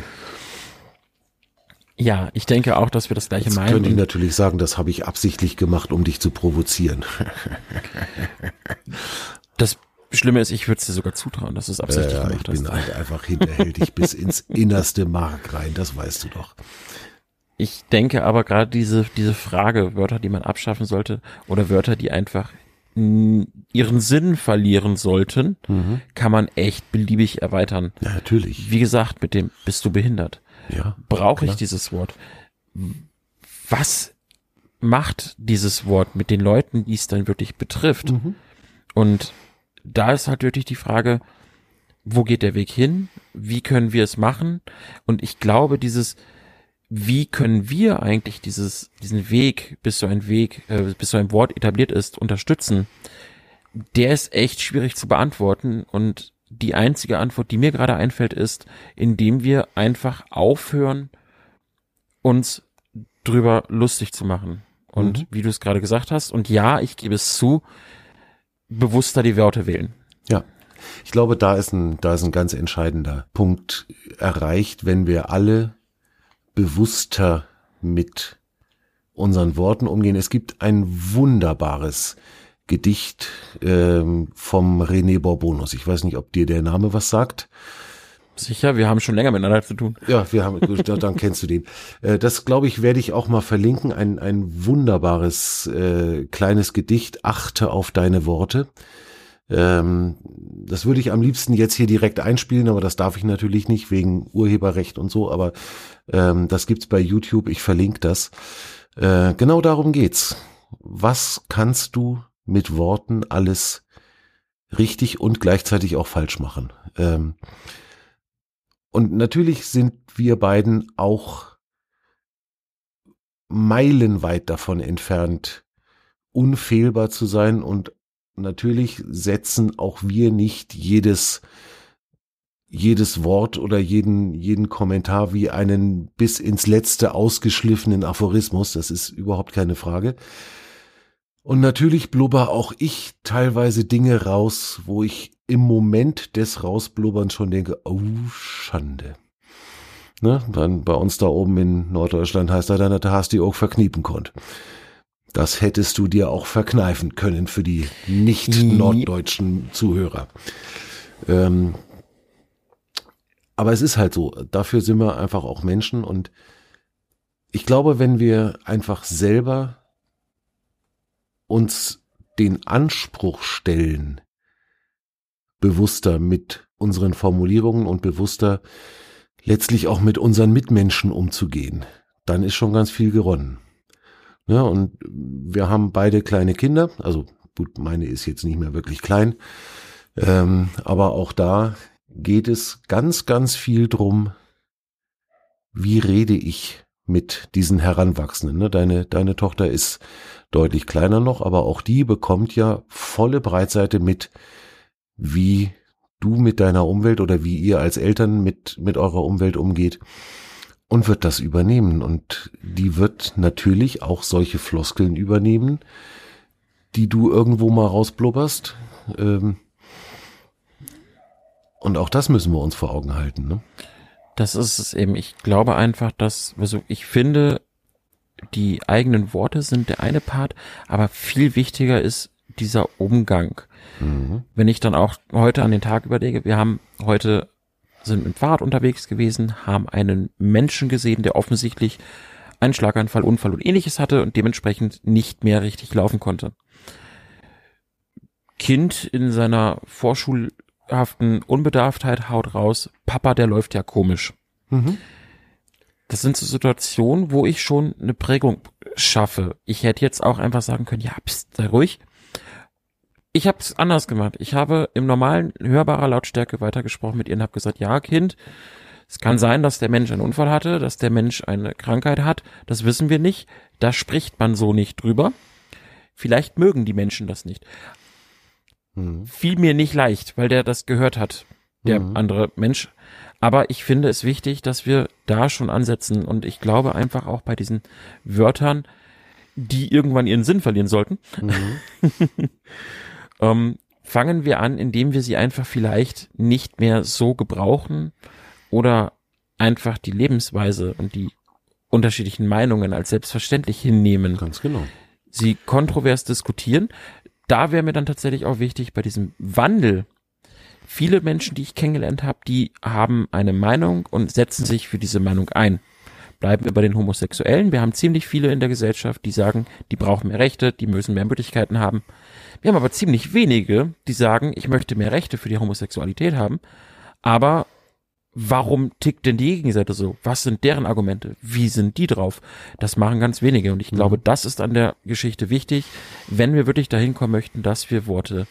ja, ich denke auch, dass wir das gleiche Jetzt meinen. könnte ich natürlich sagen, das habe ich absichtlich gemacht, um dich zu provozieren. Das Schlimme ist, ich würde es dir sogar zutrauen, dass du es absichtlich Ja, ich gemacht hast. bin halt einfach hinterhältig bis ins innerste Mark rein, das weißt du doch. Ich denke aber gerade diese, diese Frage, Wörter, die man abschaffen sollte, oder Wörter, die einfach ihren Sinn verlieren sollten, kann man echt beliebig erweitern. Ja, natürlich. Wie gesagt, mit dem bist du behindert. Ja. Brauche ich dieses Wort? Was macht dieses Wort mit den Leuten, die es dann wirklich betrifft? Mhm. Und da ist halt wirklich die Frage, wo geht der Weg hin? Wie können wir es machen? Und ich glaube, dieses, wie können wir eigentlich dieses, diesen Weg, bis so ein Weg, äh, bis so ein Wort etabliert ist, unterstützen? Der ist echt schwierig zu beantworten und die einzige Antwort, die mir gerade einfällt, ist, indem wir einfach aufhören, uns drüber lustig zu machen. Und Mhm. wie du es gerade gesagt hast, und ja, ich gebe es zu, bewusster die Wörter wählen. Ja. Ich glaube, da ist ein, da ist ein ganz entscheidender Punkt erreicht, wenn wir alle bewusster mit unseren Worten umgehen. Es gibt ein wunderbares Gedicht ähm, vom René Borbonus. Ich weiß nicht, ob dir der Name was sagt. Sicher, wir haben schon länger miteinander zu tun. Ja, wir haben, gut, dann kennst du den. Äh, Das, glaube ich, werde ich auch mal verlinken. Ein, ein wunderbares äh, kleines Gedicht. Achte auf deine Worte. Ähm, das würde ich am liebsten jetzt hier direkt einspielen, aber das darf ich natürlich nicht wegen Urheberrecht und so. Aber ähm, das gibt's bei YouTube. Ich verlinke das. Äh, genau darum geht's. Was kannst du mit Worten alles richtig und gleichzeitig auch falsch machen? Ähm, und natürlich sind wir beiden auch meilenweit davon entfernt, unfehlbar zu sein. Und natürlich setzen auch wir nicht jedes, jedes Wort oder jeden, jeden Kommentar wie einen bis ins letzte ausgeschliffenen Aphorismus. Das ist überhaupt keine Frage. Und natürlich blubber auch ich teilweise Dinge raus, wo ich im Moment des Rausblubberns schon denke, oh Schande. Ne? Dann bei uns da oben in Norddeutschland heißt er dann, da hast du auch verkniepen konnt. Das hättest du dir auch verkneifen können für die nicht norddeutschen Zuhörer. Ähm, aber es ist halt so, dafür sind wir einfach auch Menschen und ich glaube, wenn wir einfach selber uns den Anspruch stellen, bewusster mit unseren Formulierungen und bewusster letztlich auch mit unseren Mitmenschen umzugehen, dann ist schon ganz viel gewonnen. Ja, und wir haben beide kleine Kinder, also gut, meine ist jetzt nicht mehr wirklich klein, ähm, aber auch da geht es ganz, ganz viel drum, wie rede ich mit diesen Heranwachsenden. Ne? Deine, deine Tochter ist deutlich kleiner noch, aber auch die bekommt ja volle Breitseite mit, wie du mit deiner Umwelt oder wie ihr als Eltern mit, mit eurer Umwelt umgeht und wird das übernehmen. Und die wird natürlich auch solche Floskeln übernehmen, die du irgendwo mal rausblubberst. Ähm, und auch das müssen wir uns vor Augen halten. Ne? Das ist es eben. Ich glaube einfach, dass, also ich finde, die eigenen Worte sind der eine Part, aber viel wichtiger ist dieser Umgang. Mhm. Wenn ich dann auch heute an den Tag überlege, wir haben heute sind mit dem Fahrrad unterwegs gewesen, haben einen Menschen gesehen, der offensichtlich einen Schlaganfall, Unfall und ähnliches hatte und dementsprechend nicht mehr richtig laufen konnte. Kind in seiner vorschulhaften Unbedarftheit haut raus, Papa, der läuft ja komisch. Mhm. Das sind so Situationen, wo ich schon eine Prägung schaffe. Ich hätte jetzt auch einfach sagen können, ja, pst, sei ruhig. Ich habe es anders gemacht. Ich habe im normalen hörbarer Lautstärke weitergesprochen mit ihr und habe gesagt, ja, Kind, es kann sein, dass der Mensch einen Unfall hatte, dass der Mensch eine Krankheit hat. Das wissen wir nicht. Da spricht man so nicht drüber. Vielleicht mögen die Menschen das nicht. Mhm. Fiel mir nicht leicht, weil der das gehört hat, der mhm. andere Mensch. Aber ich finde es wichtig, dass wir da schon ansetzen. Und ich glaube einfach auch bei diesen Wörtern, die irgendwann ihren Sinn verlieren sollten, mhm. ähm, fangen wir an, indem wir sie einfach vielleicht nicht mehr so gebrauchen oder einfach die Lebensweise und die unterschiedlichen Meinungen als selbstverständlich hinnehmen. Ganz genau. Sie kontrovers diskutieren. Da wäre mir dann tatsächlich auch wichtig, bei diesem Wandel viele Menschen, die ich kennengelernt habe, die haben eine Meinung und setzen sich für diese Meinung ein. Bleiben wir bei den Homosexuellen. Wir haben ziemlich viele in der Gesellschaft, die sagen, die brauchen mehr Rechte, die müssen mehr Möglichkeiten haben. Wir haben aber ziemlich wenige, die sagen, ich möchte mehr Rechte für die Homosexualität haben. Aber warum tickt denn die Gegenseite so? Was sind deren Argumente? Wie sind die drauf? Das machen ganz wenige. Und ich glaube, mhm. das ist an der Geschichte wichtig, wenn wir wirklich dahin kommen möchten, dass wir Worte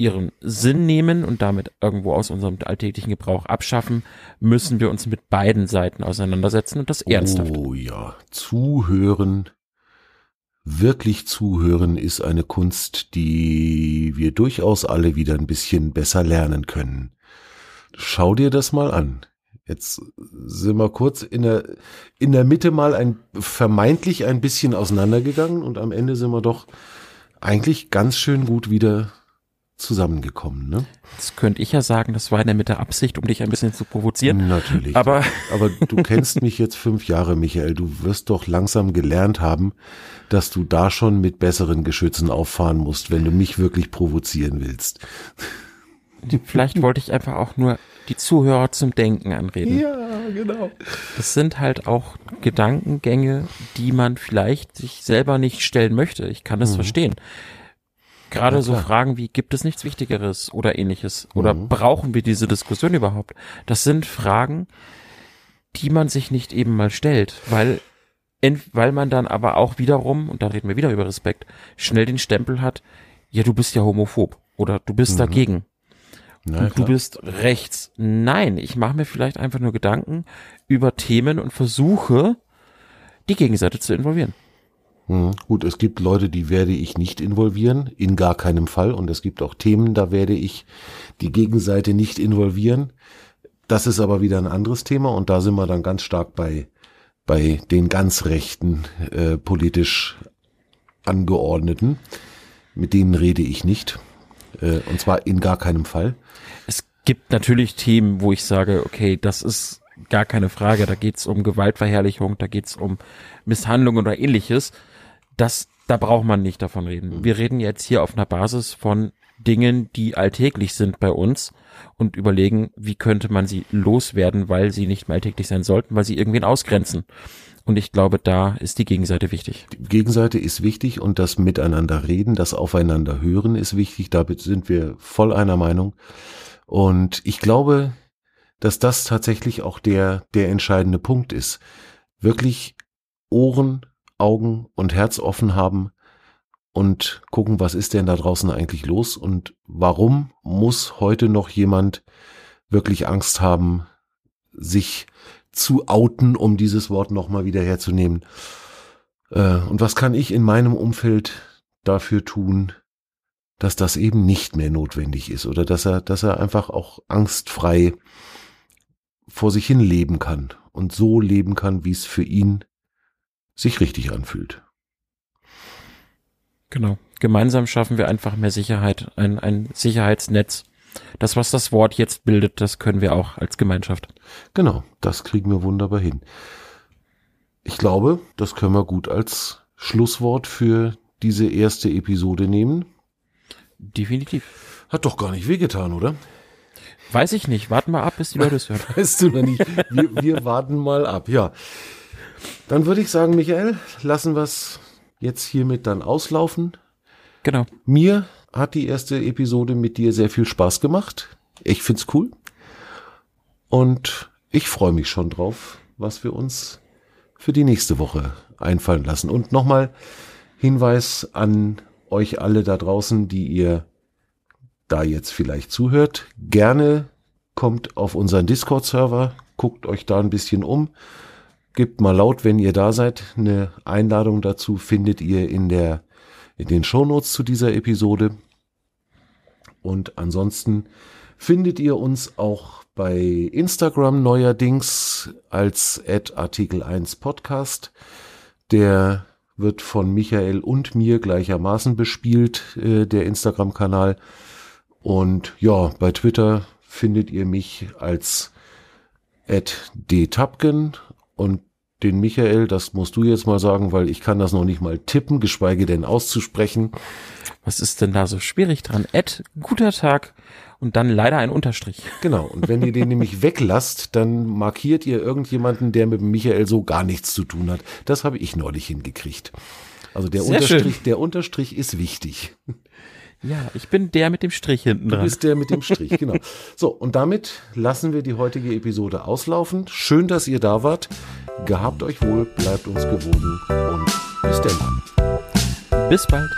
ihren Sinn nehmen und damit irgendwo aus unserem alltäglichen Gebrauch abschaffen, müssen wir uns mit beiden Seiten auseinandersetzen und das ernsthaft. Oh ja, zuhören, wirklich zuhören ist eine Kunst, die wir durchaus alle wieder ein bisschen besser lernen können. Schau dir das mal an. Jetzt sind wir kurz in der, in der Mitte mal ein, vermeintlich ein bisschen auseinandergegangen und am Ende sind wir doch eigentlich ganz schön gut wieder zusammengekommen, ne? Das könnte ich ja sagen, das war in der Mitte Absicht, um dich ein bisschen zu provozieren. Natürlich. Aber, aber du kennst mich jetzt fünf Jahre, Michael. Du wirst doch langsam gelernt haben, dass du da schon mit besseren Geschützen auffahren musst, wenn du mich wirklich provozieren willst. Vielleicht wollte ich einfach auch nur die Zuhörer zum Denken anreden. Ja, genau. Das sind halt auch Gedankengänge, die man vielleicht sich selber nicht stellen möchte. Ich kann das mhm. verstehen. Gerade ja, so Fragen wie, gibt es nichts Wichtigeres oder ähnliches? Oder mhm. brauchen wir diese Diskussion überhaupt? Das sind Fragen, die man sich nicht eben mal stellt, weil, weil man dann aber auch wiederum, und da reden wir wieder über Respekt, schnell den Stempel hat, ja, du bist ja homophob oder du bist mhm. dagegen. Na, du bist rechts. Nein, ich mache mir vielleicht einfach nur Gedanken über Themen und versuche, die Gegenseite zu involvieren. Hm, gut, es gibt Leute, die werde ich nicht involvieren, in gar keinem Fall. Und es gibt auch Themen, da werde ich die Gegenseite nicht involvieren. Das ist aber wieder ein anderes Thema und da sind wir dann ganz stark bei, bei den ganz rechten äh, politisch Angeordneten. Mit denen rede ich nicht. Äh, und zwar in gar keinem Fall. Es gibt natürlich Themen, wo ich sage, okay, das ist gar keine Frage. Da geht es um Gewaltverherrlichung, da geht es um Misshandlung oder ähnliches das, da braucht man nicht davon reden. Mhm. Wir reden jetzt hier auf einer Basis von Dingen, die alltäglich sind bei uns und überlegen, wie könnte man sie loswerden, weil sie nicht mehr alltäglich sein sollten, weil sie irgendwen ausgrenzen. Und ich glaube, da ist die Gegenseite wichtig. Die Gegenseite ist wichtig und das Miteinander reden, das Aufeinander hören ist wichtig. Damit sind wir voll einer Meinung. Und ich glaube, dass das tatsächlich auch der, der entscheidende Punkt ist. Wirklich Ohren, Augen und Herz offen haben und gucken, was ist denn da draußen eigentlich los und warum muss heute noch jemand wirklich Angst haben, sich zu outen, um dieses Wort nochmal wieder herzunehmen. Äh, und was kann ich in meinem Umfeld dafür tun, dass das eben nicht mehr notwendig ist oder dass er, dass er einfach auch angstfrei vor sich hin leben kann und so leben kann, wie es für ihn sich richtig anfühlt. Genau. Gemeinsam schaffen wir einfach mehr Sicherheit, ein, ein Sicherheitsnetz. Das, was das Wort jetzt bildet, das können wir auch als Gemeinschaft. Genau, das kriegen wir wunderbar hin. Ich glaube, das können wir gut als Schlusswort für diese erste Episode nehmen. Definitiv. Hat doch gar nicht wehgetan, oder? Weiß ich nicht. Warten wir ab, bis die Leute es hören. Weißt du noch nicht. Wir, wir warten mal ab, ja. Dann würde ich sagen, Michael, lassen wir es jetzt hiermit dann auslaufen. Genau. Mir hat die erste Episode mit dir sehr viel Spaß gemacht. Ich find's cool. Und ich freue mich schon drauf, was wir uns für die nächste Woche einfallen lassen. Und nochmal Hinweis an euch alle da draußen, die ihr da jetzt vielleicht zuhört. Gerne kommt auf unseren Discord-Server, guckt euch da ein bisschen um, gebt mal laut, wenn ihr da seid. Eine Einladung dazu findet ihr in der in den Shownotes zu dieser Episode. Und ansonsten findet ihr uns auch bei Instagram neuerdings als Artikel 1 Podcast. Der wird von Michael und mir gleichermaßen bespielt, äh, der Instagram-Kanal. Und ja, bei Twitter findet ihr mich als @dtapken und den Michael, das musst du jetzt mal sagen, weil ich kann das noch nicht mal tippen, geschweige denn auszusprechen. Was ist denn da so schwierig dran? Ed, guter Tag und dann leider ein Unterstrich. Genau, und wenn ihr den nämlich weglasst, dann markiert ihr irgendjemanden, der mit Michael so gar nichts zu tun hat. Das habe ich neulich hingekriegt. Also der Sehr Unterstrich, schön. der Unterstrich ist wichtig. Ja, ich bin der mit dem Strich hinten Du dran. bist der mit dem Strich, genau. So, und damit lassen wir die heutige Episode auslaufen. Schön, dass ihr da wart. Gehabt euch wohl, bleibt uns gewogen und bis denn. Bis bald.